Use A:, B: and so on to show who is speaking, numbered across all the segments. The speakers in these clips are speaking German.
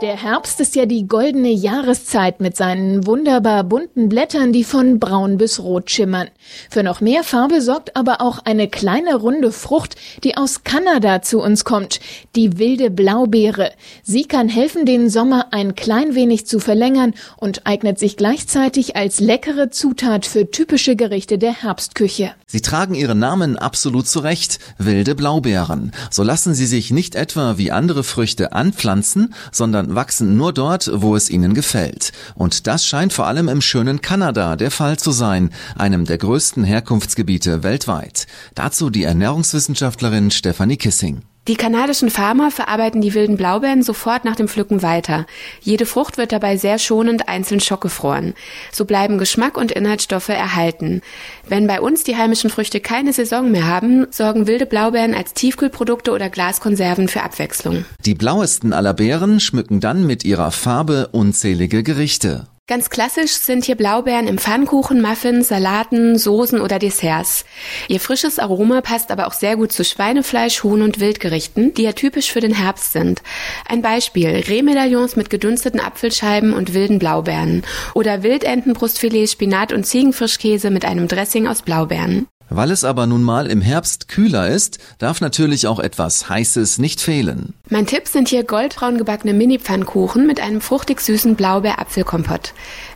A: Der Herbst ist ja die goldene Jahreszeit mit seinen wunderbar bunten Blättern, die von braun bis rot schimmern. Für noch mehr Farbe sorgt aber auch eine kleine runde Frucht, die aus Kanada zu uns kommt, die wilde Blaubeere. Sie kann helfen, den Sommer ein klein wenig zu verlängern und eignet sich gleichzeitig als leckere Zutat für typische Gerichte der Herbstküche.
B: Sie tragen ihren Namen absolut zurecht, wilde Blaubeeren. So lassen sie sich nicht etwa wie andere Früchte anpflanzen, sondern wachsen nur dort, wo es ihnen gefällt. Und das scheint vor allem im schönen Kanada der Fall zu sein, einem der größten Herkunftsgebiete weltweit. Dazu die Ernährungswissenschaftlerin Stephanie Kissing.
C: Die kanadischen Farmer verarbeiten die wilden Blaubeeren sofort nach dem Pflücken weiter. Jede Frucht wird dabei sehr schonend einzeln schockgefroren. So bleiben Geschmack und Inhaltsstoffe erhalten. Wenn bei uns die heimischen Früchte keine Saison mehr haben, sorgen wilde Blaubeeren als Tiefkühlprodukte oder Glaskonserven für Abwechslung.
B: Die blauesten aller Beeren schmücken dann mit ihrer Farbe unzählige Gerichte.
C: Ganz klassisch sind hier Blaubeeren im Pfannkuchen, Muffins, Salaten, Soßen oder Desserts. Ihr frisches Aroma passt aber auch sehr gut zu Schweinefleisch, Huhn und Wildgerichten, die ja typisch für den Herbst sind. Ein Beispiel, Rehmedaillons mit gedunsteten Apfelscheiben und wilden Blaubeeren oder Wildentenbrustfilet, Spinat und Ziegenfrischkäse mit einem Dressing aus Blaubeeren.
B: Weil es aber nun mal im Herbst kühler ist, darf natürlich auch etwas Heißes nicht fehlen.
C: Mein Tipp sind hier goldbraun gebackene Mini-Pfannkuchen mit einem fruchtig süßen Blaubeer-Apfelkompott.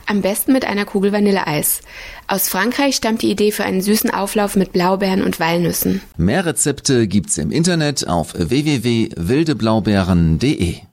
C: Am besten mit einer Kugel Vanilleeis. Aus Frankreich stammt die Idee für einen süßen Auflauf mit Blaubeeren und Walnüssen.
B: Mehr Rezepte gibt's im Internet auf www.wildeblaubeeren.de.